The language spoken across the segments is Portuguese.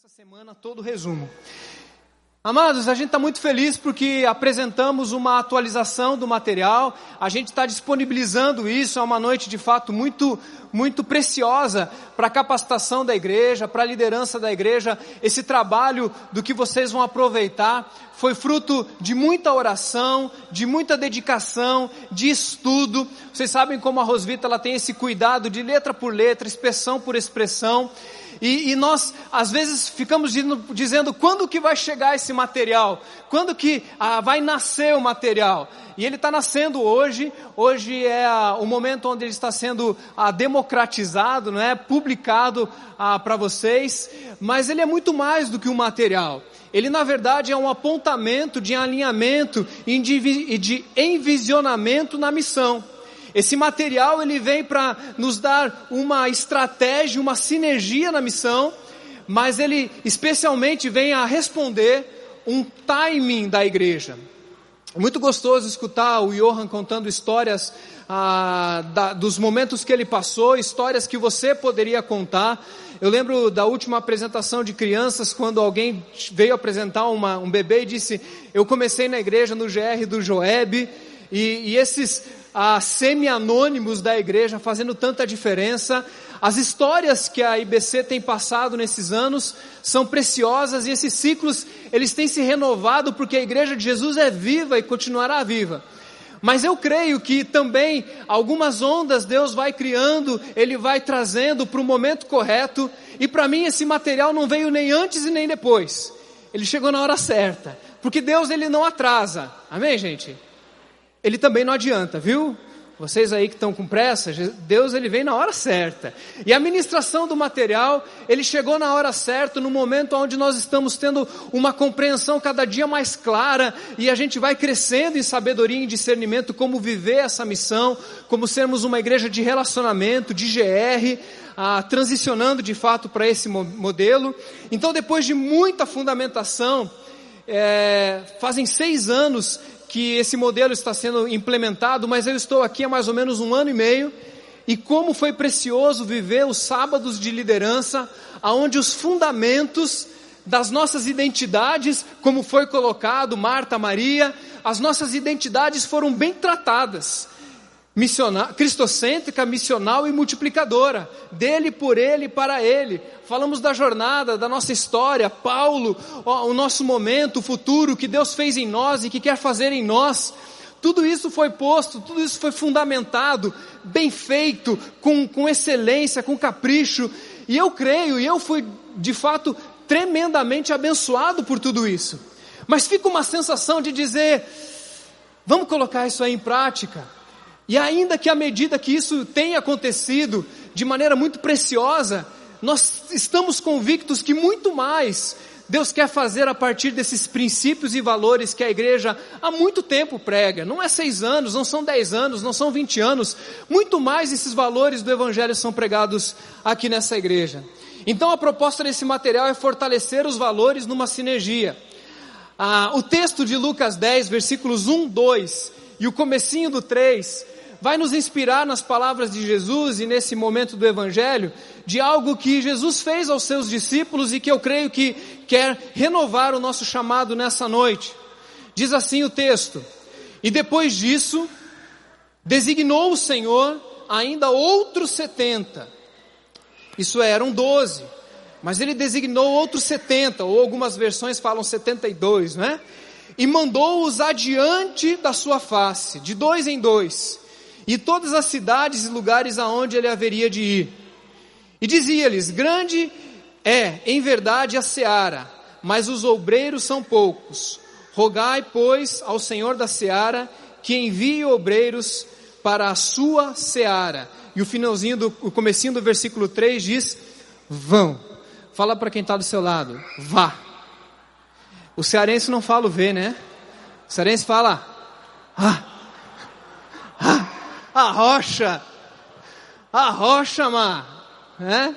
nessa semana todo o resumo. Amados, a gente está muito feliz porque apresentamos uma atualização do material, a gente está disponibilizando isso, é uma noite de fato muito, muito preciosa para a capacitação da igreja, para a liderança da igreja. Esse trabalho do que vocês vão aproveitar foi fruto de muita oração, de muita dedicação, de estudo. Vocês sabem como a Rosvita ela tem esse cuidado de letra por letra, expressão por expressão. E, e, nós, às vezes, ficamos dizendo quando que vai chegar esse material, quando que ah, vai nascer o material. E ele está nascendo hoje, hoje é o momento onde ele está sendo ah, democratizado, não é? publicado ah, para vocês, mas ele é muito mais do que um material. Ele, na verdade, é um apontamento de alinhamento e de envisionamento na missão. Esse material ele vem para nos dar uma estratégia, uma sinergia na missão, mas ele especialmente vem a responder um timing da igreja. Muito gostoso escutar o Johan contando histórias ah, da, dos momentos que ele passou, histórias que você poderia contar. Eu lembro da última apresentação de crianças, quando alguém veio apresentar uma, um bebê e disse: Eu comecei na igreja no GR do Joeb, e, e esses a semi-anônimos da igreja fazendo tanta diferença. As histórias que a IBC tem passado nesses anos são preciosas e esses ciclos eles têm se renovado porque a igreja de Jesus é viva e continuará viva. Mas eu creio que também algumas ondas Deus vai criando, Ele vai trazendo para o momento correto, e para mim esse material não veio nem antes e nem depois. Ele chegou na hora certa, porque Deus ele não atrasa. Amém, gente? Ele também não adianta, viu? Vocês aí que estão com pressa, Deus ele vem na hora certa. E a ministração do material, ele chegou na hora certa, no momento onde nós estamos tendo uma compreensão cada dia mais clara e a gente vai crescendo em sabedoria e discernimento como viver essa missão, como sermos uma igreja de relacionamento, de GR, ah, transicionando de fato para esse modelo. Então, depois de muita fundamentação, é, fazem seis anos que esse modelo está sendo implementado, mas eu estou aqui há mais ou menos um ano e meio, e como foi precioso viver os sábados de liderança, aonde os fundamentos das nossas identidades, como foi colocado, Marta, Maria, as nossas identidades foram bem tratadas missionar, cristocêntrica, missional e multiplicadora, dele, por ele, para ele. Falamos da jornada, da nossa história, Paulo, o nosso momento, o futuro, o que Deus fez em nós e que quer fazer em nós. Tudo isso foi posto, tudo isso foi fundamentado, bem feito, com, com excelência, com capricho. E eu creio, e eu fui de fato tremendamente abençoado por tudo isso. Mas fica uma sensação de dizer: vamos colocar isso aí em prática. E ainda que à medida que isso tenha acontecido de maneira muito preciosa, nós estamos convictos que muito mais Deus quer fazer a partir desses princípios e valores que a igreja há muito tempo prega. Não é seis anos, não são dez anos, não são vinte anos. Muito mais esses valores do Evangelho são pregados aqui nessa igreja. Então a proposta desse material é fortalecer os valores numa sinergia. Ah, o texto de Lucas 10, versículos 1, 2 e o comecinho do 3 vai nos inspirar nas palavras de Jesus e nesse momento do Evangelho, de algo que Jesus fez aos seus discípulos e que eu creio que quer renovar o nosso chamado nessa noite. Diz assim o texto: E depois disso, designou o Senhor ainda outros setenta. Isso é, eram doze. Mas ele designou outros setenta, ou algumas versões falam setenta e dois, né? E mandou-os adiante da sua face, de dois em dois e todas as cidades e lugares aonde ele haveria de ir. E dizia-lhes: Grande é, em verdade, a seara, mas os obreiros são poucos. Rogai, pois, ao Senhor da seara que envie obreiros para a sua seara. E o finalzinho do o comecinho do versículo 3 diz: Vão. Fala para quem está do seu lado, vá. O cearense não fala o V, né? O cearense fala, ah, ah a rocha, a rocha, né?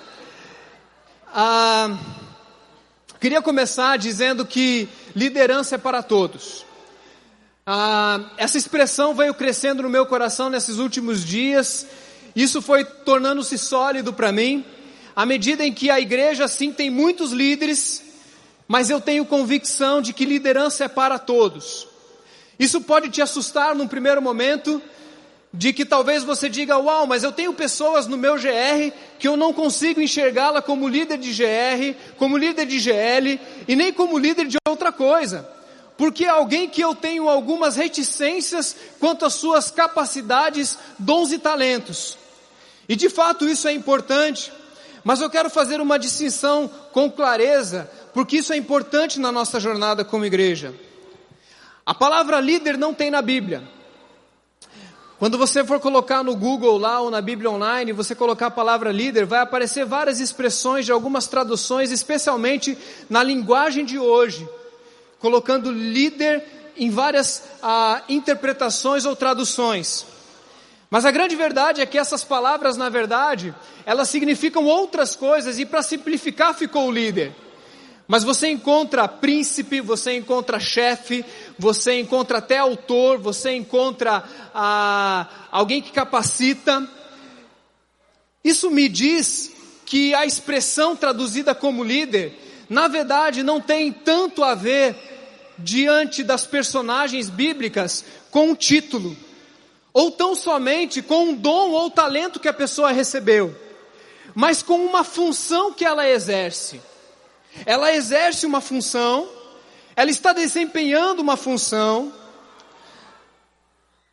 Ah, queria começar dizendo que liderança é para todos. Ah, essa expressão veio crescendo no meu coração nesses últimos dias. Isso foi tornando-se sólido para mim. à medida em que a igreja sim tem muitos líderes, mas eu tenho convicção de que liderança é para todos. Isso pode te assustar num primeiro momento, de que talvez você diga, uau, mas eu tenho pessoas no meu GR que eu não consigo enxergá-la como líder de GR, como líder de GL e nem como líder de outra coisa. Porque é alguém que eu tenho algumas reticências quanto às suas capacidades, dons e talentos. E de fato isso é importante, mas eu quero fazer uma distinção com clareza, porque isso é importante na nossa jornada como igreja. A palavra líder não tem na Bíblia. Quando você for colocar no Google lá ou na Bíblia Online, você colocar a palavra líder, vai aparecer várias expressões de algumas traduções, especialmente na linguagem de hoje, colocando líder em várias ah, interpretações ou traduções. Mas a grande verdade é que essas palavras, na verdade, elas significam outras coisas e para simplificar ficou líder. Mas você encontra príncipe, você encontra chefe, você encontra até autor, você encontra ah, alguém que capacita. Isso me diz que a expressão traduzida como líder, na verdade, não tem tanto a ver diante das personagens bíblicas com o título, ou tão somente com um dom ou talento que a pessoa recebeu, mas com uma função que ela exerce. Ela exerce uma função, ela está desempenhando uma função,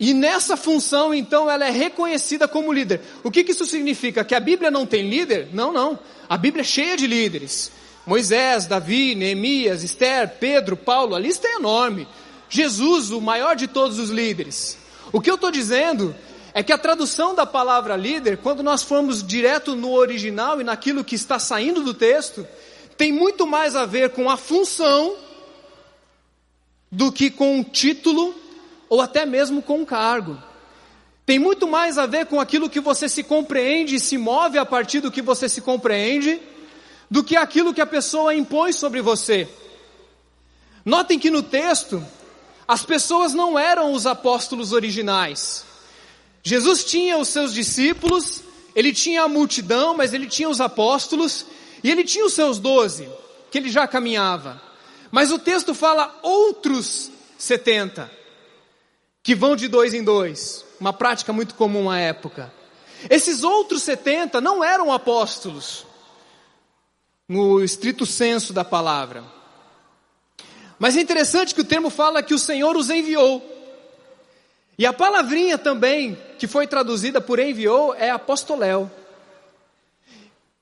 e nessa função, então, ela é reconhecida como líder. O que, que isso significa? Que a Bíblia não tem líder? Não, não. A Bíblia é cheia de líderes. Moisés, Davi, Neemias, Esther, Pedro, Paulo, a lista é enorme. Jesus, o maior de todos os líderes. O que eu estou dizendo é que a tradução da palavra líder, quando nós formos direto no original e naquilo que está saindo do texto, tem muito mais a ver com a função do que com o título ou até mesmo com o cargo. Tem muito mais a ver com aquilo que você se compreende e se move a partir do que você se compreende, do que aquilo que a pessoa impõe sobre você. Notem que no texto, as pessoas não eram os apóstolos originais. Jesus tinha os seus discípulos, ele tinha a multidão, mas ele tinha os apóstolos, e ele tinha os seus doze, que ele já caminhava. Mas o texto fala outros setenta, que vão de dois em dois. Uma prática muito comum à época. Esses outros setenta não eram apóstolos, no estrito senso da palavra. Mas é interessante que o termo fala que o Senhor os enviou. E a palavrinha também, que foi traduzida por enviou, é apostoléu.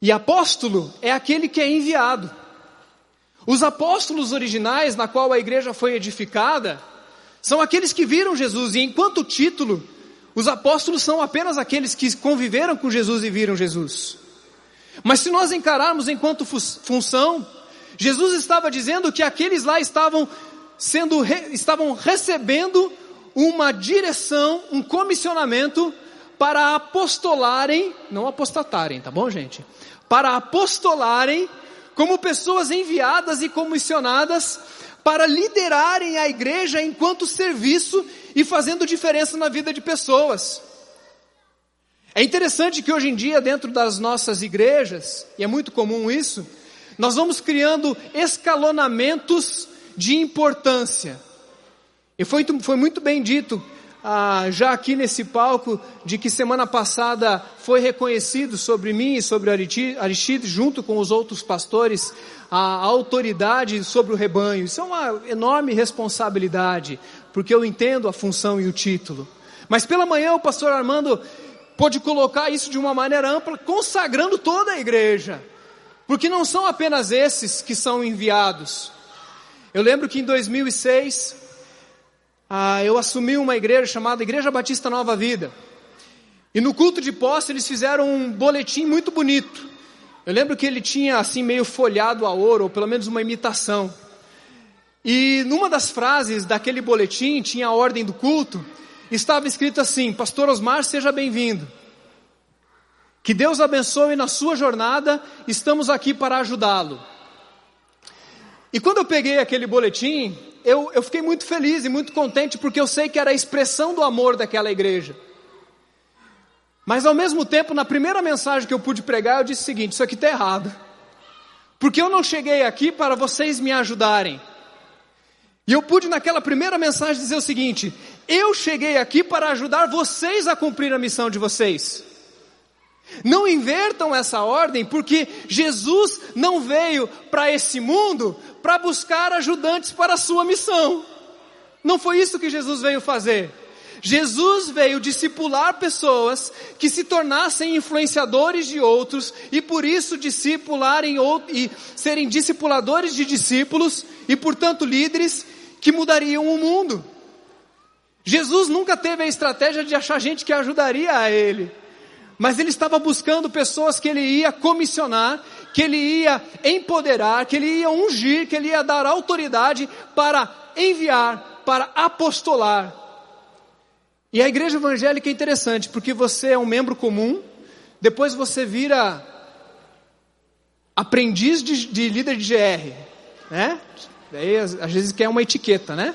E apóstolo é aquele que é enviado. Os apóstolos originais, na qual a igreja foi edificada, são aqueles que viram Jesus, e enquanto título, os apóstolos são apenas aqueles que conviveram com Jesus e viram Jesus. Mas se nós encararmos enquanto função, Jesus estava dizendo que aqueles lá estavam sendo estavam recebendo uma direção, um comissionamento para apostolarem, não apostatarem, tá bom, gente? Para apostolarem como pessoas enviadas e comissionadas para liderarem a igreja enquanto serviço e fazendo diferença na vida de pessoas. É interessante que hoje em dia, dentro das nossas igrejas, e é muito comum isso, nós vamos criando escalonamentos de importância. E foi, foi muito bem dito ah, já aqui nesse palco de que semana passada foi reconhecido sobre mim e sobre Aristide, junto com os outros pastores, a autoridade sobre o rebanho. Isso é uma enorme responsabilidade, porque eu entendo a função e o título. Mas pela manhã o pastor Armando pôde colocar isso de uma maneira ampla, consagrando toda a igreja. Porque não são apenas esses que são enviados. Eu lembro que em 2006, ah, eu assumi uma igreja chamada Igreja Batista Nova Vida. E no culto de posse eles fizeram um boletim muito bonito. Eu lembro que ele tinha assim meio folhado a ouro, ou pelo menos uma imitação. E numa das frases daquele boletim, tinha a ordem do culto, estava escrito assim: Pastor Osmar, seja bem-vindo. Que Deus abençoe na sua jornada, estamos aqui para ajudá-lo. E quando eu peguei aquele boletim, eu, eu fiquei muito feliz e muito contente porque eu sei que era a expressão do amor daquela igreja. Mas ao mesmo tempo, na primeira mensagem que eu pude pregar, eu disse o seguinte: isso aqui está errado. Porque eu não cheguei aqui para vocês me ajudarem. E eu pude naquela primeira mensagem dizer o seguinte: eu cheguei aqui para ajudar vocês a cumprir a missão de vocês. Não invertam essa ordem, porque Jesus não veio para esse mundo para buscar ajudantes para a sua missão. Não foi isso que Jesus veio fazer. Jesus veio discipular pessoas que se tornassem influenciadores de outros e por isso discipularem e serem discipuladores de discípulos e portanto líderes que mudariam o mundo. Jesus nunca teve a estratégia de achar gente que ajudaria a ele, mas ele estava buscando pessoas que ele ia comissionar, que ele ia empoderar, que ele ia ungir, que ele ia dar autoridade para enviar, para apostolar. E a igreja evangélica é interessante, porque você é um membro comum, depois você vira aprendiz de, de líder de GR, né? Daí às, vezes quer uma etiqueta, né?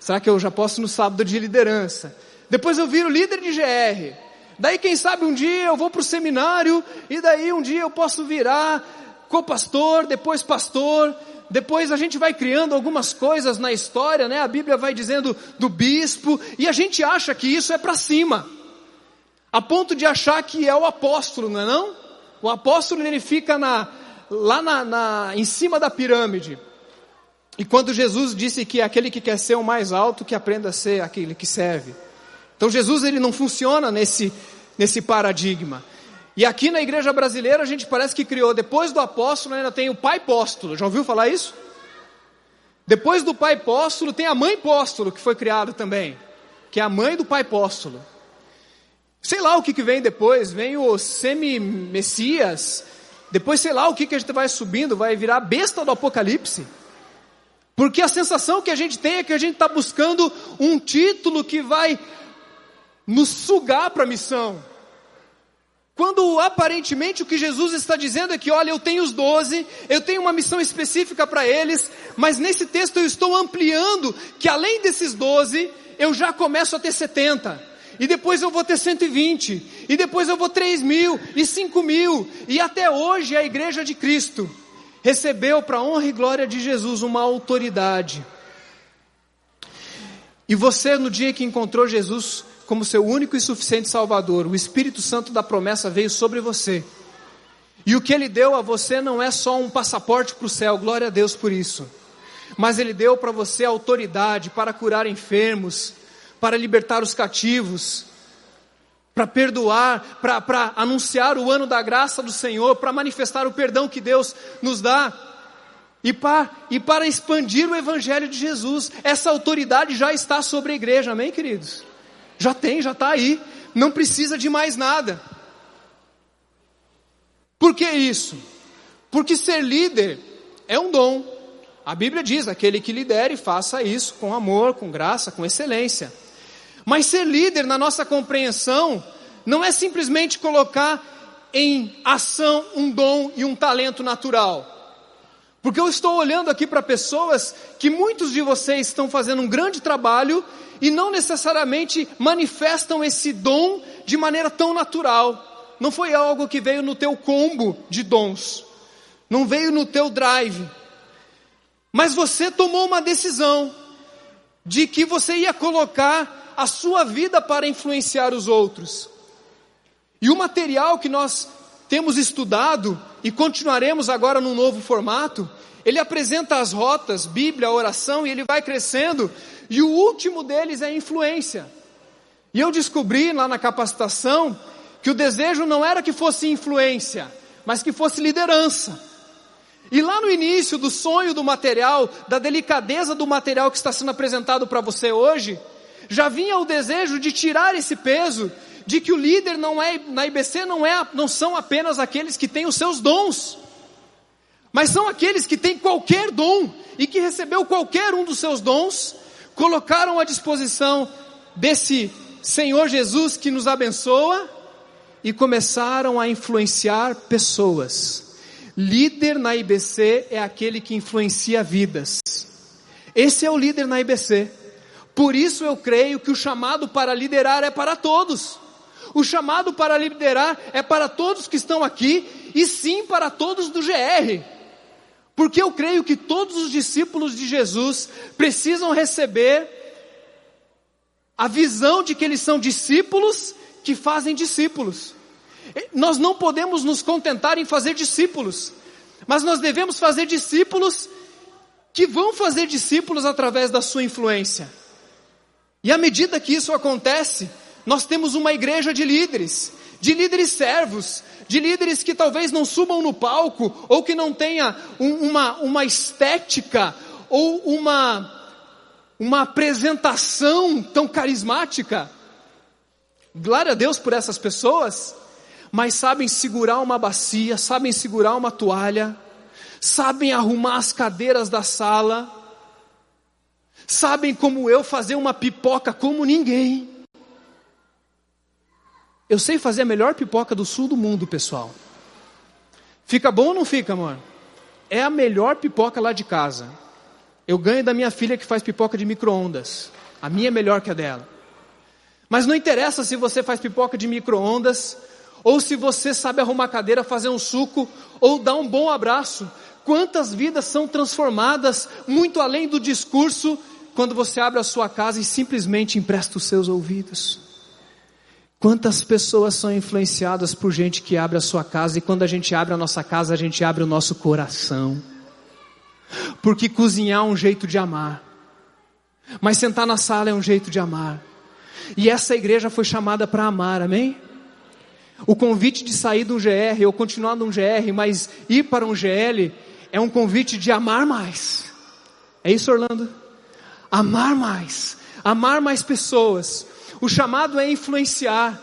Será que eu já posso no sábado de liderança? Depois eu viro líder de GR. Daí quem sabe um dia eu vou para o seminário e daí um dia eu posso virar co-pastor, depois pastor. Depois a gente vai criando algumas coisas na história, né? A Bíblia vai dizendo do bispo e a gente acha que isso é para cima. A ponto de achar que é o apóstolo, não é não? O apóstolo ele fica na, lá na, na, em cima da pirâmide. E quando Jesus disse que aquele que quer ser o mais alto, que aprenda a ser aquele que serve. Então Jesus ele não funciona nesse, nesse paradigma. E aqui na igreja brasileira a gente parece que criou, depois do apóstolo ainda tem o pai apóstolo. Já ouviu falar isso? Depois do pai apóstolo tem a mãe apóstolo que foi criado também, que é a mãe do pai apóstolo. Sei lá o que, que vem depois, vem o semi-messias, depois sei lá o que, que a gente vai subindo, vai virar besta do apocalipse. Porque a sensação que a gente tem é que a gente está buscando um título que vai nos sugar para a missão. Quando aparentemente o que Jesus está dizendo é que, olha, eu tenho os doze, eu tenho uma missão específica para eles, mas nesse texto eu estou ampliando que além desses doze, eu já começo a ter setenta, e depois eu vou ter 120, e depois eu vou três mil, e cinco mil, e até hoje a igreja de Cristo recebeu para honra e glória de Jesus uma autoridade. E você, no dia que encontrou Jesus como seu único e suficiente Salvador, o Espírito Santo da promessa veio sobre você. E o que ele deu a você não é só um passaporte para o céu, glória a Deus por isso. Mas ele deu para você autoridade para curar enfermos, para libertar os cativos, para perdoar, para anunciar o ano da graça do Senhor, para manifestar o perdão que Deus nos dá. E para, e para expandir o Evangelho de Jesus, essa autoridade já está sobre a igreja, amém, queridos? Já tem, já está aí, não precisa de mais nada. Por que isso? Porque ser líder é um dom. A Bíblia diz: aquele que lidere, faça isso com amor, com graça, com excelência. Mas ser líder, na nossa compreensão, não é simplesmente colocar em ação um dom e um talento natural. Porque eu estou olhando aqui para pessoas que muitos de vocês estão fazendo um grande trabalho e não necessariamente manifestam esse dom de maneira tão natural. Não foi algo que veio no teu combo de dons, não veio no teu drive. Mas você tomou uma decisão de que você ia colocar a sua vida para influenciar os outros. E o material que nós temos estudado e continuaremos agora num novo formato, ele apresenta as rotas, Bíblia, oração, e ele vai crescendo, e o último deles é influência. E eu descobri lá na capacitação que o desejo não era que fosse influência, mas que fosse liderança. E lá no início do sonho do material, da delicadeza do material que está sendo apresentado para você hoje, já vinha o desejo de tirar esse peso de que o líder não é na IBC não é não são apenas aqueles que têm os seus dons, mas são aqueles que têm qualquer dom e que recebeu qualquer um dos seus dons, colocaram à disposição desse Senhor Jesus que nos abençoa e começaram a influenciar pessoas. Líder na IBC é aquele que influencia vidas. Esse é o líder na IBC. Por isso eu creio que o chamado para liderar é para todos. O chamado para liderar é para todos que estão aqui e sim para todos do GR. Porque eu creio que todos os discípulos de Jesus precisam receber a visão de que eles são discípulos que fazem discípulos. Nós não podemos nos contentar em fazer discípulos, mas nós devemos fazer discípulos que vão fazer discípulos através da sua influência. E à medida que isso acontece, nós temos uma igreja de líderes, de líderes servos, de líderes que talvez não subam no palco, ou que não tenha um, uma, uma estética, ou uma, uma apresentação tão carismática. Glória a Deus por essas pessoas, mas sabem segurar uma bacia, sabem segurar uma toalha, sabem arrumar as cadeiras da sala, sabem como eu fazer uma pipoca como ninguém. Eu sei fazer a melhor pipoca do sul do mundo, pessoal. Fica bom ou não fica, amor? É a melhor pipoca lá de casa. Eu ganho da minha filha que faz pipoca de micro-ondas. A minha é melhor que a dela. Mas não interessa se você faz pipoca de micro-ondas, ou se você sabe arrumar cadeira, fazer um suco, ou dar um bom abraço. Quantas vidas são transformadas muito além do discurso quando você abre a sua casa e simplesmente empresta os seus ouvidos? Quantas pessoas são influenciadas por gente que abre a sua casa e quando a gente abre a nossa casa, a gente abre o nosso coração? Porque cozinhar é um jeito de amar, mas sentar na sala é um jeito de amar. E essa igreja foi chamada para amar, amém? O convite de sair de um GR ou continuar num GR, mas ir para um GL é um convite de amar mais. É isso, Orlando? Amar mais, amar mais pessoas. O chamado é influenciar,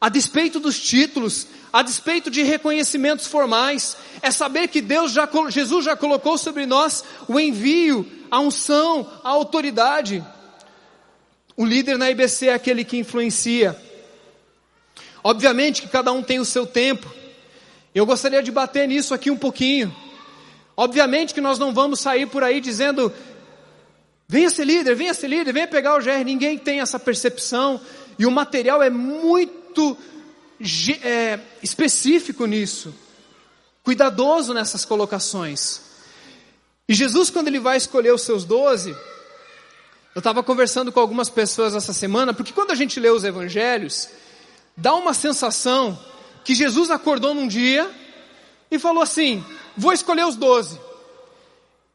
a despeito dos títulos, a despeito de reconhecimentos formais, é saber que Deus já, Jesus já colocou sobre nós o envio, a unção, a autoridade. O líder na IBC é aquele que influencia. Obviamente que cada um tem o seu tempo. Eu gostaria de bater nisso aqui um pouquinho. Obviamente que nós não vamos sair por aí dizendo: venha ser líder, venha ser líder, venha pegar o GR. Ninguém tem essa percepção e o material é muito é, específico nisso, cuidadoso nessas colocações. E Jesus, quando ele vai escolher os seus doze, eu estava conversando com algumas pessoas essa semana, porque quando a gente lê os evangelhos, dá uma sensação que Jesus acordou num dia e falou assim: vou escolher os doze.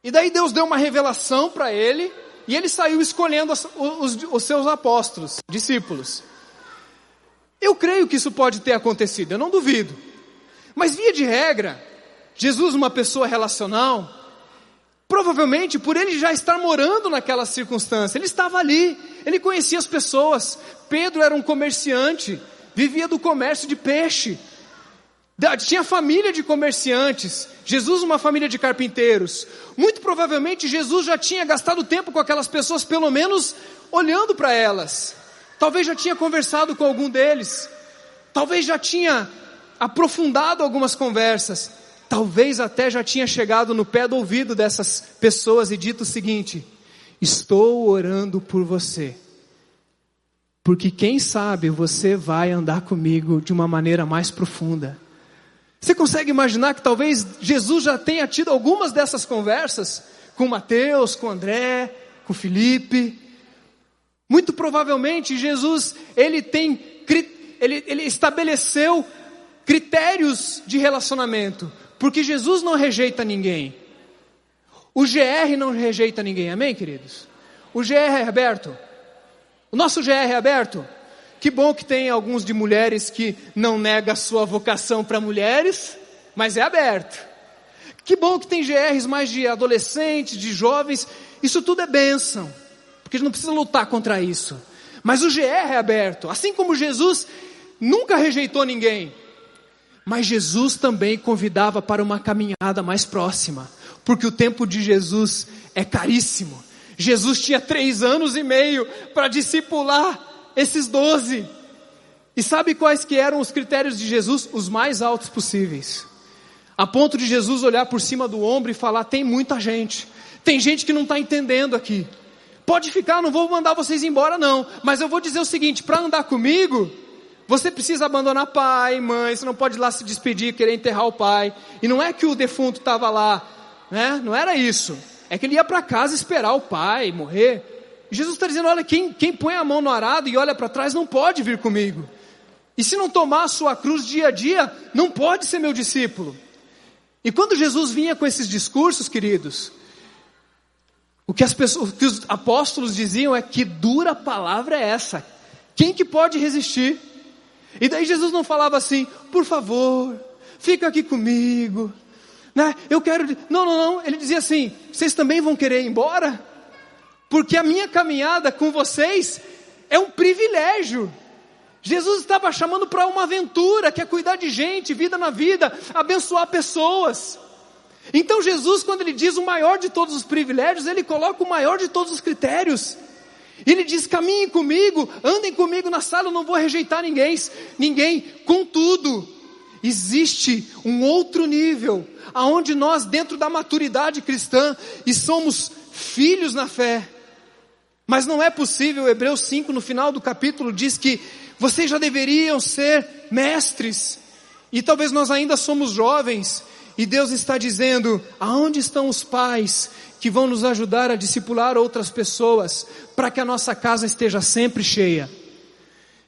E daí Deus deu uma revelação para ele, e ele saiu escolhendo os, os, os, seus apóstolos, discípulos. Eu creio que isso pode ter acontecido, eu não duvido. Mas via de regra, Jesus, uma pessoa relacional, provavelmente por ele já estar morando naquela circunstância, ele estava ali, ele conhecia as pessoas. Pedro era um comerciante, vivia do comércio de peixe. Tinha família de comerciantes, Jesus uma família de carpinteiros. Muito provavelmente Jesus já tinha gastado tempo com aquelas pessoas, pelo menos olhando para elas. Talvez já tinha conversado com algum deles. Talvez já tinha aprofundado algumas conversas. Talvez até já tinha chegado no pé do ouvido dessas pessoas e dito o seguinte: Estou orando por você. Porque quem sabe você vai andar comigo de uma maneira mais profunda. Você consegue imaginar que talvez Jesus já tenha tido algumas dessas conversas com Mateus, com André, com Felipe? Muito provavelmente Jesus, ele tem, ele, ele estabeleceu critérios de relacionamento, porque Jesus não rejeita ninguém. O GR não rejeita ninguém, amém, queridos? O GR é aberto. O nosso GR é aberto. Que bom que tem alguns de mulheres que não nega a sua vocação para mulheres, mas é aberto. Que bom que tem GRs mais de adolescentes, de jovens, isso tudo é bênção, porque a gente não precisa lutar contra isso. Mas o GR é aberto, assim como Jesus nunca rejeitou ninguém, mas Jesus também convidava para uma caminhada mais próxima, porque o tempo de Jesus é caríssimo. Jesus tinha três anos e meio para discipular esses doze. E sabe quais que eram os critérios de Jesus? Os mais altos possíveis. A ponto de Jesus olhar por cima do ombro e falar: tem muita gente, tem gente que não está entendendo aqui. Pode ficar, não vou mandar vocês embora não, mas eu vou dizer o seguinte: para andar comigo, Você precisa abandonar pai, mãe, você não pode ir lá se despedir, querer enterrar o pai. E não é que o defunto estava lá, né? Não era isso. É que ele ia para casa esperar o pai morrer. Jesus está dizendo: olha, quem, quem põe a mão no arado e olha para trás não pode vir comigo. E se não tomar a sua cruz dia a dia, não pode ser meu discípulo. E quando Jesus vinha com esses discursos, queridos, o que, as pessoas, o que os apóstolos diziam é que dura palavra é essa. Quem que pode resistir? E daí Jesus não falava assim, por favor, fica aqui comigo, né? Eu quero. Não, não, não. Ele dizia assim: vocês também vão querer ir embora? Porque a minha caminhada com vocês é um privilégio. Jesus estava chamando para uma aventura, que é cuidar de gente, vida na vida, abençoar pessoas. Então Jesus, quando ele diz o maior de todos os privilégios, ele coloca o maior de todos os critérios. Ele diz: caminhem comigo, andem comigo na sala, eu não vou rejeitar ninguém, ninguém. Contudo, existe um outro nível, aonde nós, dentro da maturidade cristã, e somos filhos na fé. Mas não é possível, Hebreus 5, no final do capítulo, diz que vocês já deveriam ser mestres, e talvez nós ainda somos jovens, e Deus está dizendo: aonde estão os pais que vão nos ajudar a discipular outras pessoas, para que a nossa casa esteja sempre cheia.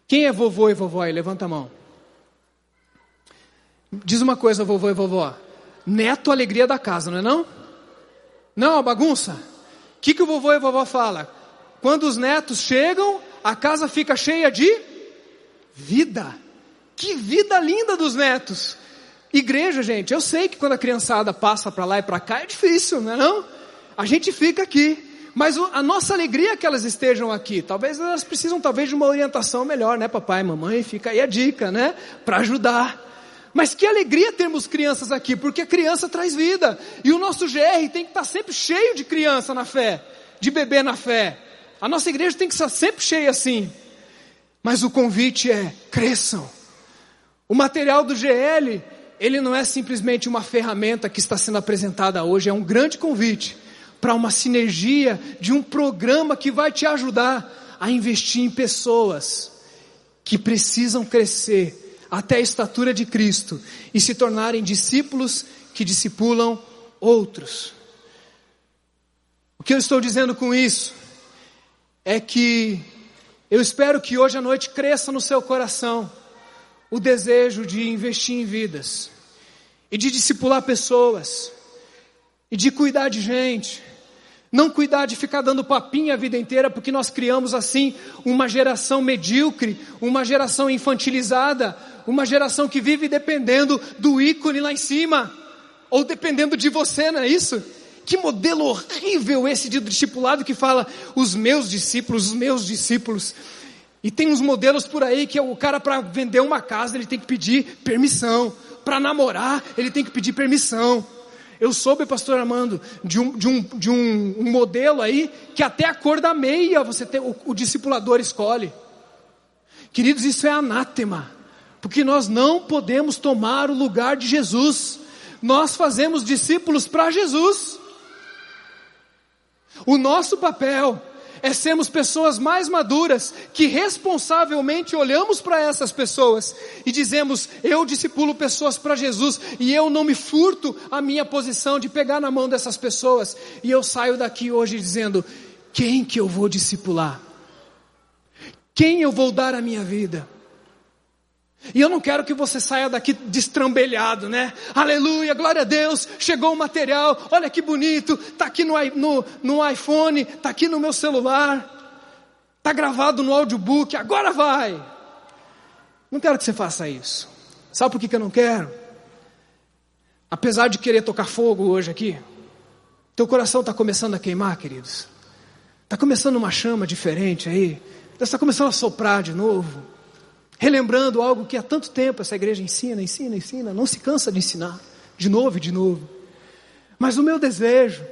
Quem é vovô e vovó aí? Levanta a mão. Diz uma coisa, vovô e vovó. Neto, alegria da casa, não é não? Não, bagunça. O que, que o vovô e a vovó falam? Quando os netos chegam, a casa fica cheia de vida. Que vida linda dos netos. Igreja, gente, eu sei que quando a criançada passa para lá e para cá é difícil, não é não? A gente fica aqui. Mas a nossa alegria é que elas estejam aqui. Talvez elas precisam talvez de uma orientação melhor, né, papai, mamãe? Fica aí a dica, né? Para ajudar. Mas que alegria termos crianças aqui, porque a criança traz vida. E o nosso GR tem que estar sempre cheio de criança na fé, de bebê na fé. A nossa igreja tem que estar sempre cheia assim. Mas o convite é: cresçam. O material do GL, ele não é simplesmente uma ferramenta que está sendo apresentada hoje, é um grande convite para uma sinergia de um programa que vai te ajudar a investir em pessoas que precisam crescer até a estatura de Cristo e se tornarem discípulos que discipulam outros. O que eu estou dizendo com isso é que eu espero que hoje à noite cresça no seu coração o desejo de investir em vidas e de discipular pessoas e de cuidar de gente não cuidar de ficar dando papinha a vida inteira, porque nós criamos assim uma geração medíocre, uma geração infantilizada, uma geração que vive dependendo do ícone lá em cima, ou dependendo de você, não é isso? Que modelo horrível esse de discipulado que fala os meus discípulos, os meus discípulos. E tem uns modelos por aí que é o cara para vender uma casa ele tem que pedir permissão, para namorar ele tem que pedir permissão. Eu soube, pastor Armando, de um, de um, de um, um modelo aí que até a cor da meia você tem, o, o discipulador escolhe. Queridos, isso é anátema, porque nós não podemos tomar o lugar de Jesus. Nós fazemos discípulos para Jesus. O nosso papel é sermos pessoas mais maduras, que responsavelmente olhamos para essas pessoas e dizemos: eu discipulo pessoas para Jesus e eu não me furto a minha posição de pegar na mão dessas pessoas. E eu saio daqui hoje dizendo: quem que eu vou discipular? Quem eu vou dar a minha vida? E eu não quero que você saia daqui destrambelhado, né? Aleluia, glória a Deus, chegou o material, olha que bonito, está aqui no, no, no iPhone, está aqui no meu celular, está gravado no audiobook, agora vai. Não quero que você faça isso. Sabe por que, que eu não quero? Apesar de querer tocar fogo hoje aqui, teu coração está começando a queimar, queridos. Está começando uma chama diferente aí. Está começando a soprar de novo relembrando algo que há tanto tempo essa igreja ensina, ensina, ensina, não se cansa de ensinar, de novo e de novo. Mas o meu desejo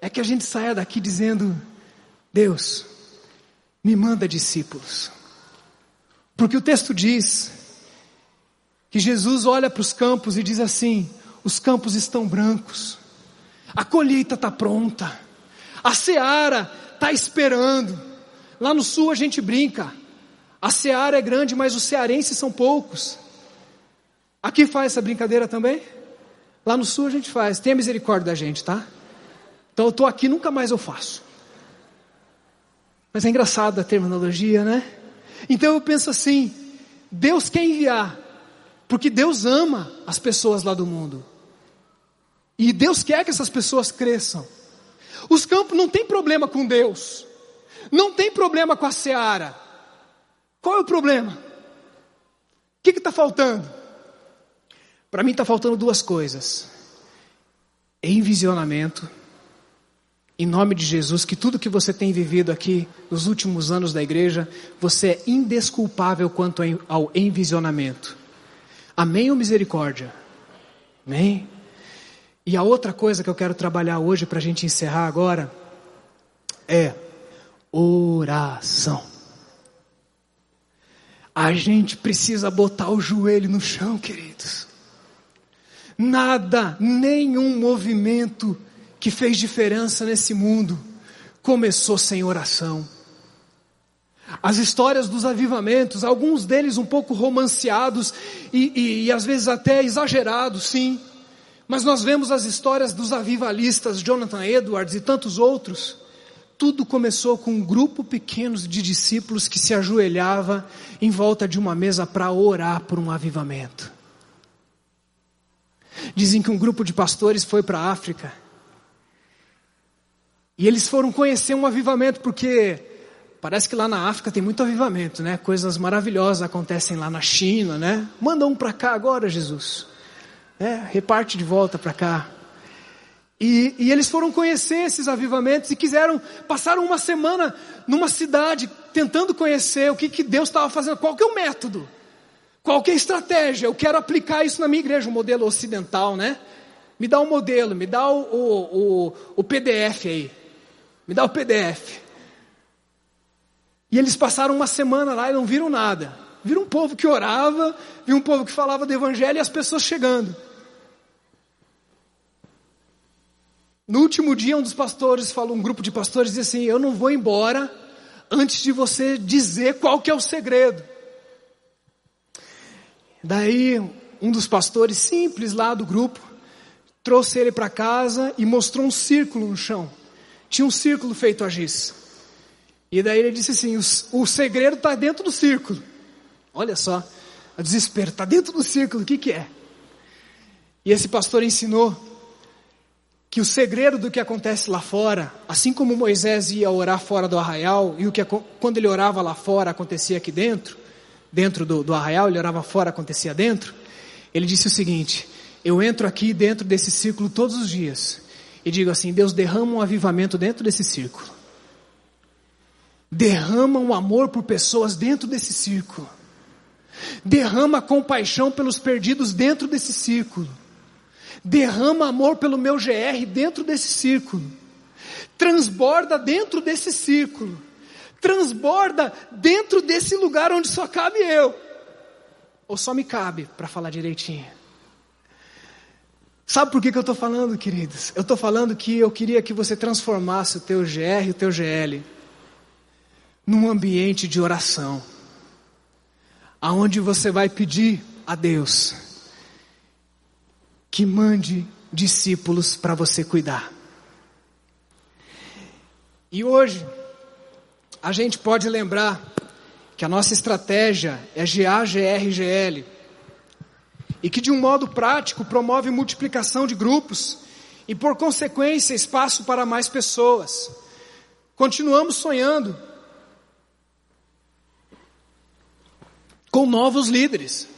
é que a gente saia daqui dizendo: Deus, me manda discípulos. Porque o texto diz que Jesus olha para os campos e diz assim: os campos estão brancos, a colheita está pronta, a seara está esperando. Lá no sul a gente brinca, A seara é grande, mas os cearenses são poucos. Aqui faz essa brincadeira também? Lá no sul a gente faz. Tenha misericórdia da gente, tá? Então eu estou aqui, nunca mais eu faço. Mas é engraçado a terminologia, né? Então eu penso assim: Deus quer enviar, porque Deus ama as pessoas lá do mundo. E Deus quer que essas pessoas cresçam. Os campos não tem problema com Deus. Não tem problema com a seara. Qual é o problema? O que está faltando? Para mim está faltando duas coisas: envisionamento. Em nome de Jesus, que tudo que você tem vivido aqui nos últimos anos da igreja, você é indesculpável quanto ao envisionamento. Amém ou misericórdia? Amém? E a outra coisa que eu quero trabalhar hoje para a gente encerrar agora é oração. A gente precisa botar o joelho no chão, queridos. Nada, nenhum movimento que fez diferença nesse mundo começou sem oração. As histórias dos avivamentos, alguns deles um pouco romanceados e, e, e às vezes até exagerados, sim. Mas nós vemos as histórias dos avivalistas, Jonathan Edwards e tantos outros. Tudo começou com um grupo pequeno de discípulos que se ajoelhava em volta de uma mesa para orar por um avivamento. Dizem que um grupo de pastores foi para a África. E eles foram conhecer um avivamento, porque parece que lá na África tem muito avivamento, né? Coisas maravilhosas acontecem lá na China, né? Manda um para cá agora, Jesus. É, reparte de volta para cá. E, e, eles foram conhecer esses avivamentos e quiseram, passaram uma semana numa cidade tentando conhecer o que, que Deus estava fazendo, qual que é o método. Qual que é a estratégia? Eu quero aplicar isso na minha igreja, o um modelo ocidental, né? Me dá o um modelo, me dá o, o, o, o PDF aí. Me dá o PDF. E eles passaram uma semana lá e não viram nada. Viram um povo que orava, viram um povo que falava do evangelho e as pessoas chegando. No último dia, um dos pastores falou, um grupo de pastores disse assim: Eu não vou embora antes de você dizer qual que é o segredo. Daí, um dos pastores simples lá do grupo trouxe ele para casa e mostrou um círculo no chão. Tinha um círculo feito a giz. E daí ele disse assim: o, o segredo está dentro do círculo. Olha só, a desespero, está dentro do círculo, o que, que é? E esse pastor ensinou que o segredo do que acontece lá fora, assim como Moisés ia orar fora do arraial, e o que quando ele orava lá fora acontecia aqui dentro, dentro do, do arraial, ele orava fora, acontecia dentro. Ele disse o seguinte: Eu entro aqui dentro desse círculo todos os dias e digo assim: Deus derrama um avivamento dentro desse círculo, derrama um amor por pessoas dentro desse círculo, derrama compaixão pelos perdidos dentro desse círculo, derrama amor pelo meu GR dentro desse círculo, transborda dentro desse círculo transborda dentro desse lugar onde só cabe eu. Ou só me cabe, para falar direitinho. Sabe por que, que eu estou falando, queridos? Eu estou falando que eu queria que você transformasse o teu GR e o teu GL num ambiente de oração, aonde você vai pedir a Deus que mande discípulos para você cuidar. E hoje a gente pode lembrar que a nossa estratégia é GA, GR, GL. E que de um modo prático promove multiplicação de grupos e por consequência espaço para mais pessoas. Continuamos sonhando com novos líderes.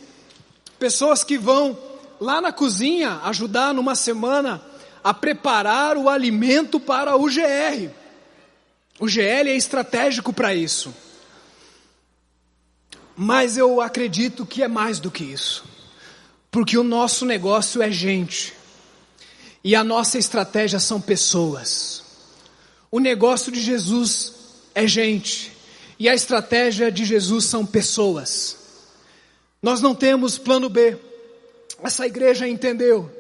Pessoas que vão lá na cozinha ajudar numa semana a preparar o alimento para o GR. O GL é estratégico para isso. Mas eu acredito que é mais do que isso. Porque o nosso negócio é gente. E a nossa estratégia são pessoas. O negócio de Jesus é gente. E a estratégia de Jesus são pessoas. Nós não temos plano B. Essa igreja entendeu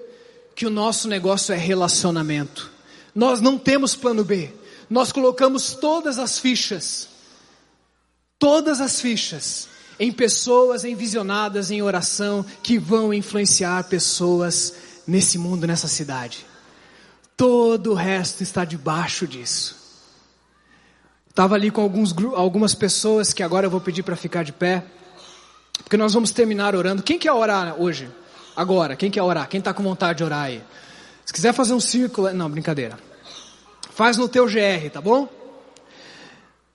que o nosso negócio é relacionamento. Nós não temos plano B nós colocamos todas as fichas, todas as fichas em pessoas envisionadas em oração que vão influenciar pessoas nesse mundo, nessa cidade. Todo o resto está debaixo disso. Estava ali com alguns, algumas pessoas que agora eu vou pedir para ficar de pé, porque nós vamos terminar orando. Quem quer orar hoje? Agora, quem quer orar? Quem está com vontade de orar aí? Se quiser fazer um círculo, não, brincadeira. Faz no teu GR, tá bom?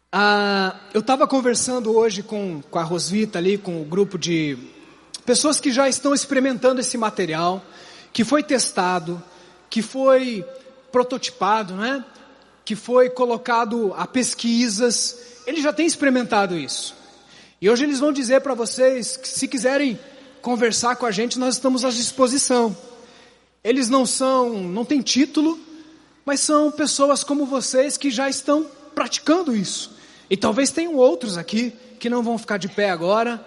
Ah, eu estava conversando hoje com, com a Rosvita ali, com o grupo de pessoas que já estão experimentando esse material, que foi testado, que foi prototipado, né? que foi colocado a pesquisas, eles já têm experimentado isso. E hoje eles vão dizer para vocês que se quiserem conversar com a gente, nós estamos à disposição. Eles não são, não têm título, mas são pessoas como vocês que já estão praticando isso. E talvez tenham outros aqui que não vão ficar de pé agora,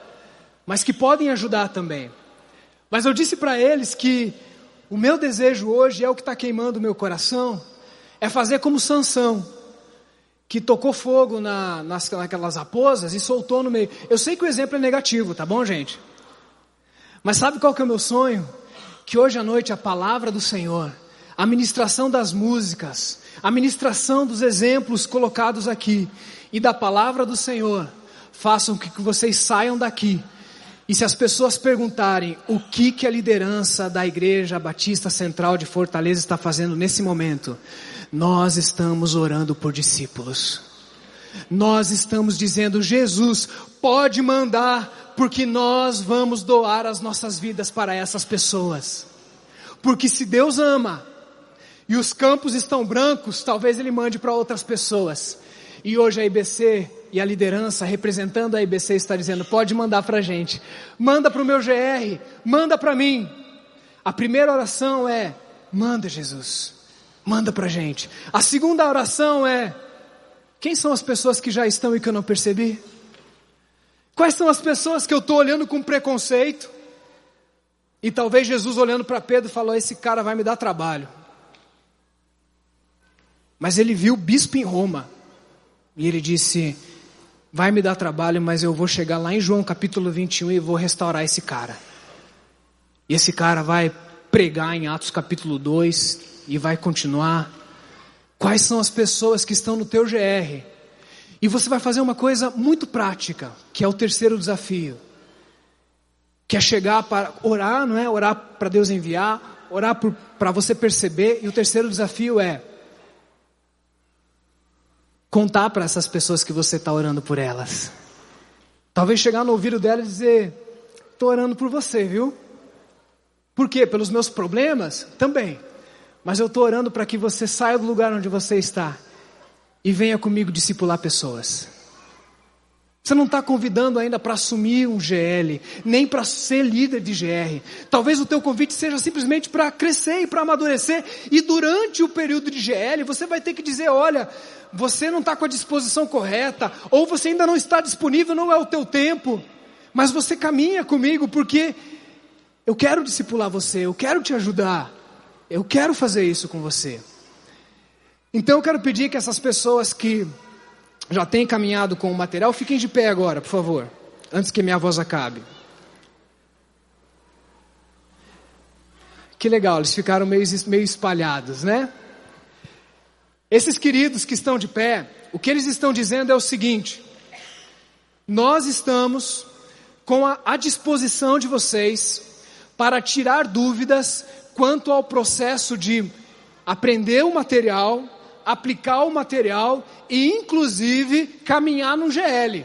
mas que podem ajudar também. Mas eu disse para eles que o meu desejo hoje é o que está queimando o meu coração, é fazer como Sansão, que tocou fogo na, nas, naquelas raposas e soltou no meio. Eu sei que o exemplo é negativo, tá bom, gente? Mas sabe qual que é o meu sonho? Que hoje à noite a palavra do Senhor, a ministração das músicas, a ministração dos exemplos colocados aqui e da palavra do Senhor façam que vocês saiam daqui e se as pessoas perguntarem o que, que a liderança da Igreja Batista Central de Fortaleza está fazendo nesse momento, nós estamos orando por discípulos. Nós estamos dizendo, Jesus, pode mandar, porque nós vamos doar as nossas vidas para essas pessoas. Porque se Deus ama, e os campos estão brancos, talvez Ele mande para outras pessoas. E hoje a IBC e a liderança representando a IBC está dizendo: pode mandar para a gente, manda para o meu GR, manda para mim. A primeira oração é: manda Jesus, manda para a gente. A segunda oração é: quem são as pessoas que já estão e que eu não percebi? Quais são as pessoas que eu estou olhando com preconceito? E talvez Jesus olhando para Pedro falou: esse cara vai me dar trabalho. Mas ele viu o bispo em Roma e ele disse: Vai me dar trabalho, mas eu vou chegar lá em João capítulo 21 e vou restaurar esse cara. E esse cara vai pregar em Atos capítulo 2 e vai continuar. Quais são as pessoas que estão no teu GR? E você vai fazer uma coisa muito prática, que é o terceiro desafio. Que é chegar para orar, não é? Orar para Deus enviar, orar para você perceber. E o terceiro desafio é contar para essas pessoas que você está orando por elas. Talvez chegar no ouvido dela e dizer: estou orando por você, viu? Por quê? Pelos meus problemas? Também. Mas eu estou orando para que você saia do lugar onde você está e venha comigo discipular pessoas. Você não está convidando ainda para assumir um GL, nem para ser líder de GR. Talvez o teu convite seja simplesmente para crescer e para amadurecer. E durante o período de GL, você vai ter que dizer: olha, você não está com a disposição correta, ou você ainda não está disponível, não é o teu tempo. Mas você caminha comigo porque eu quero discipular você, eu quero te ajudar, eu quero fazer isso com você. Então eu quero pedir que essas pessoas que já tem caminhado com o material, fiquem de pé agora, por favor, antes que minha voz acabe. Que legal, eles ficaram meio, meio espalhados, né? Esses queridos que estão de pé, o que eles estão dizendo é o seguinte: nós estamos com a, a disposição de vocês para tirar dúvidas quanto ao processo de aprender o material, aplicar o material e, inclusive, caminhar no GL.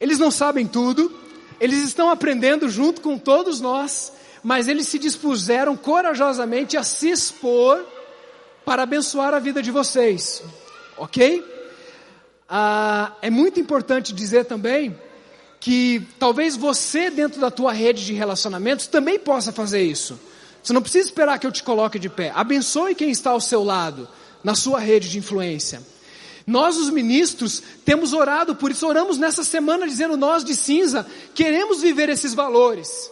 Eles não sabem tudo, eles estão aprendendo junto com todos nós, mas eles se dispuseram corajosamente a se expor para abençoar a vida de vocês, ok? Ah, é muito importante dizer também que talvez você, dentro da tua rede de relacionamentos, também possa fazer isso. Você não precisa esperar que eu te coloque de pé. Abençoe quem está ao seu lado na sua rede de influência. Nós, os ministros, temos orado por isso, oramos nessa semana dizendo: nós de cinza queremos viver esses valores.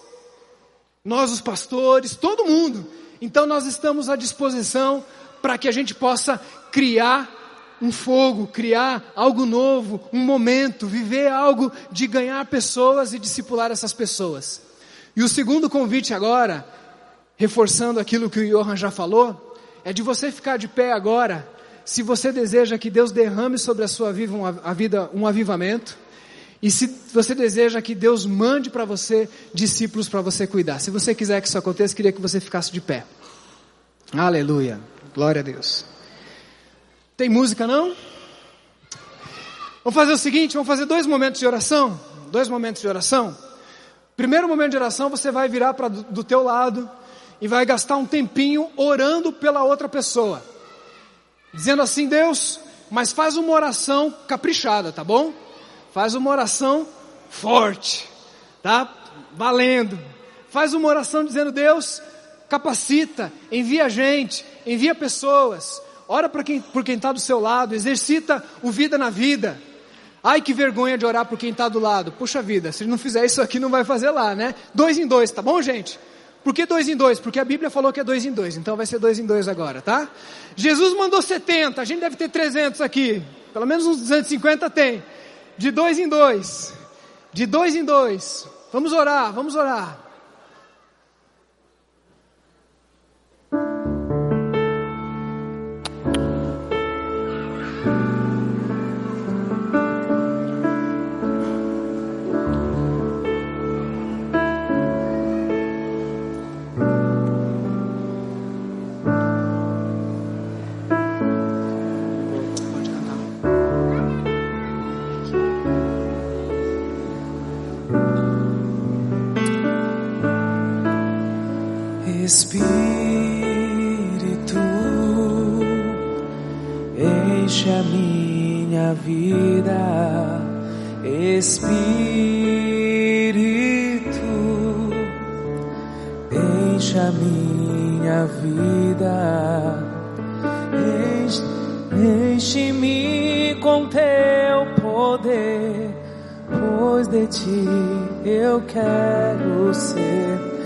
Nós, os pastores, todo mundo. Então, nós estamos à disposição para que a gente possa criar um fogo, criar algo novo, um momento, viver algo de ganhar pessoas e discipular essas pessoas. E o segundo convite agora, reforçando aquilo que o Johan já falou, é de você ficar de pé agora, se você deseja que Deus derrame sobre a sua vida um, a vida um avivamento, e se você deseja que Deus mande para você discípulos para você cuidar. Se você quiser que isso aconteça, queria que você ficasse de pé. Aleluia. Glória a Deus. Tem música não? Vamos fazer o seguinte, vamos fazer dois momentos de oração. Dois momentos de oração. Primeiro momento de oração, você vai virar para do, do teu lado e vai gastar um tempinho orando pela outra pessoa. Dizendo assim, Deus, mas faz uma oração caprichada, tá bom? Faz uma oração forte, tá? Valendo. Faz uma oração dizendo, Deus, capacita, envia gente, envia pessoas, ora para quem, por quem está do seu lado, exercita o vida na vida. Ai que vergonha de orar por quem está do lado. Puxa vida, se não fizer isso aqui, não vai fazer lá, né? Dois em dois, tá bom, gente? Por que dois em dois? Porque a Bíblia falou que é dois em dois, então vai ser dois em dois agora, tá? Jesus mandou 70, a gente deve ter 300 aqui, pelo menos uns 250 tem. De dois em dois, de dois em dois. Vamos orar, vamos orar. Espírito, enche a minha vida, Espírito, enche a minha vida, enche-me com teu poder, pois de ti eu quero ser.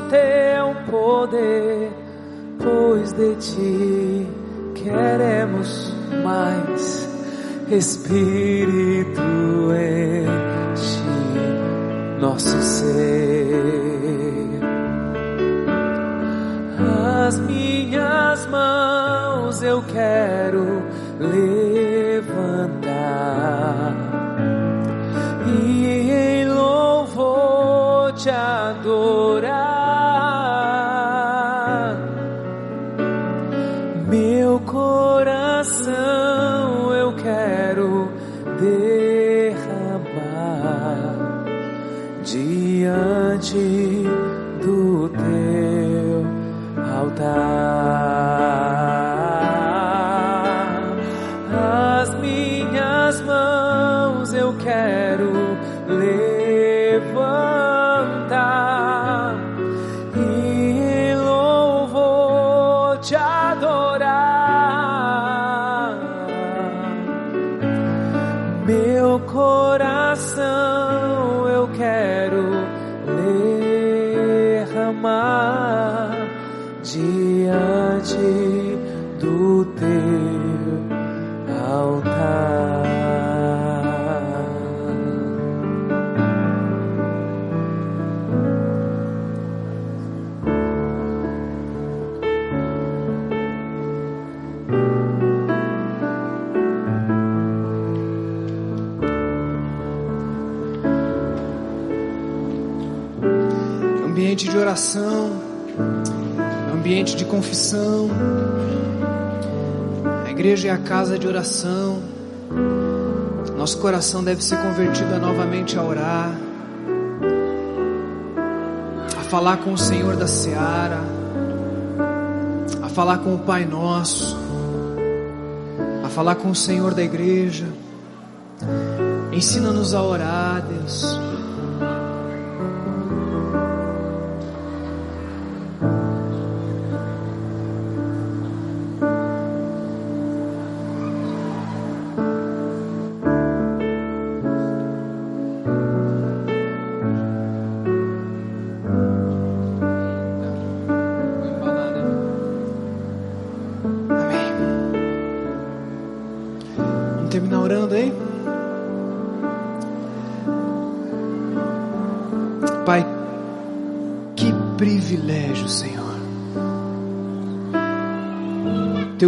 teu poder, pois de ti queremos mais. Espírito enche nosso ser. As minhas mãos eu quero levantar e em louvor te adorar. as minhas mãos eu quero oração, ambiente de confissão. A igreja é a casa de oração. Nosso coração deve ser convertido novamente a orar, a falar com o Senhor da seara, a falar com o Pai Nosso, a falar com o Senhor da igreja. Ensina-nos a orar, Deus.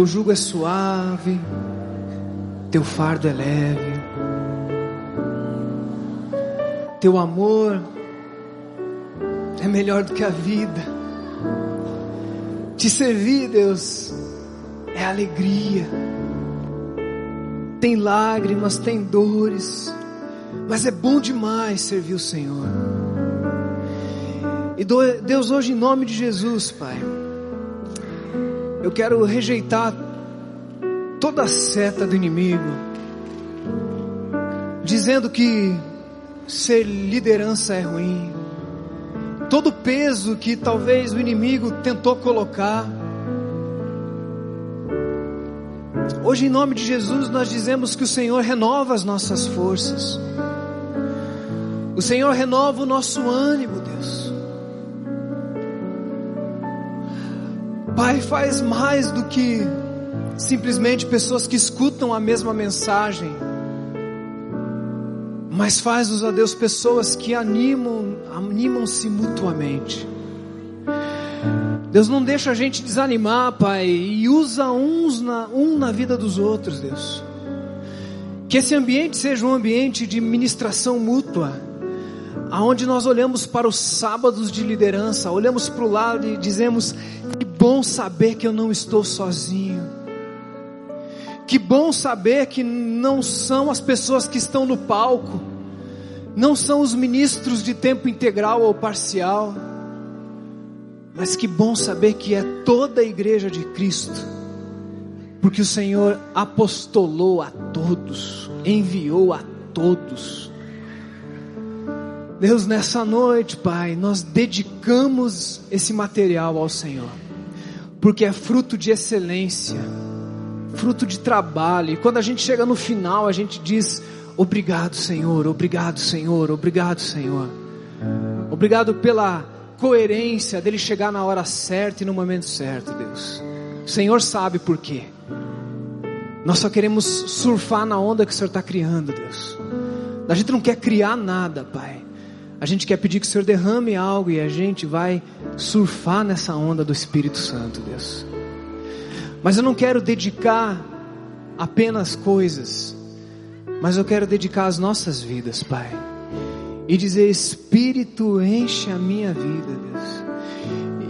Teu jugo é suave, teu fardo é leve, teu amor é melhor do que a vida. Te servir, Deus, é alegria. Tem lágrimas, tem dores, mas é bom demais servir o Senhor. E Deus, hoje em nome de Jesus, Pai, eu quero rejeitar toda a seta do inimigo, dizendo que ser liderança é ruim, todo o peso que talvez o inimigo tentou colocar. Hoje, em nome de Jesus, nós dizemos que o Senhor renova as nossas forças. O Senhor renova o nosso ânimo, Deus. Pai, faz mais do que simplesmente pessoas que escutam a mesma mensagem, mas faz-nos, ó Deus, pessoas que animam, animam-se mutuamente. Deus não deixa a gente desanimar, Pai, e usa uns na, um na vida dos outros, Deus. Que esse ambiente seja um ambiente de ministração mútua, aonde nós olhamos para os sábados de liderança, olhamos para o lado e dizemos: bom saber que eu não estou sozinho. Que bom saber que não são as pessoas que estão no palco, não são os ministros de tempo integral ou parcial, mas que bom saber que é toda a igreja de Cristo, porque o Senhor apostolou a todos, enviou a todos. Deus, nessa noite, Pai, nós dedicamos esse material ao Senhor, porque é fruto de excelência, fruto de trabalho, e quando a gente chega no final, a gente diz: Obrigado, Senhor, obrigado, Senhor, obrigado, Senhor. Obrigado pela coerência dele chegar na hora certa e no momento certo, Deus. O Senhor sabe por quê. Nós só queremos surfar na onda que o Senhor está criando, Deus. A gente não quer criar nada, Pai. A gente quer pedir que o Senhor derrame algo e a gente vai surfar nessa onda do Espírito Santo, Deus. Mas eu não quero dedicar apenas coisas, mas eu quero dedicar as nossas vidas, Pai. E dizer: Espírito, enche a minha vida, Deus.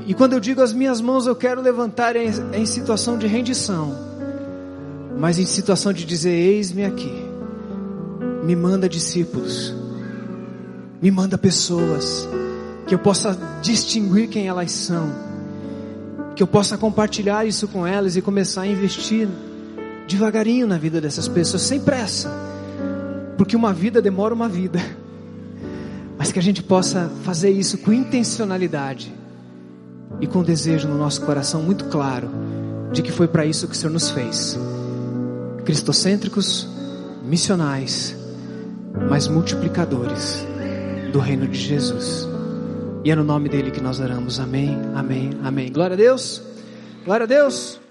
E quando eu digo as minhas mãos, eu quero levantar em, em situação de rendição, mas em situação de dizer: Eis-me aqui, me manda discípulos, me manda pessoas, que eu possa distinguir quem elas são, que eu possa compartilhar isso com elas e começar a investir devagarinho na vida dessas pessoas, sem pressa, porque uma vida demora uma vida, mas que a gente possa fazer isso com intencionalidade e com desejo no nosso coração muito claro de que foi para isso que o Senhor nos fez. Cristocêntricos, missionais, mas multiplicadores do reino de Jesus. E é no nome dele que nós oramos. Amém, amém, amém. Glória a Deus. Glória a Deus.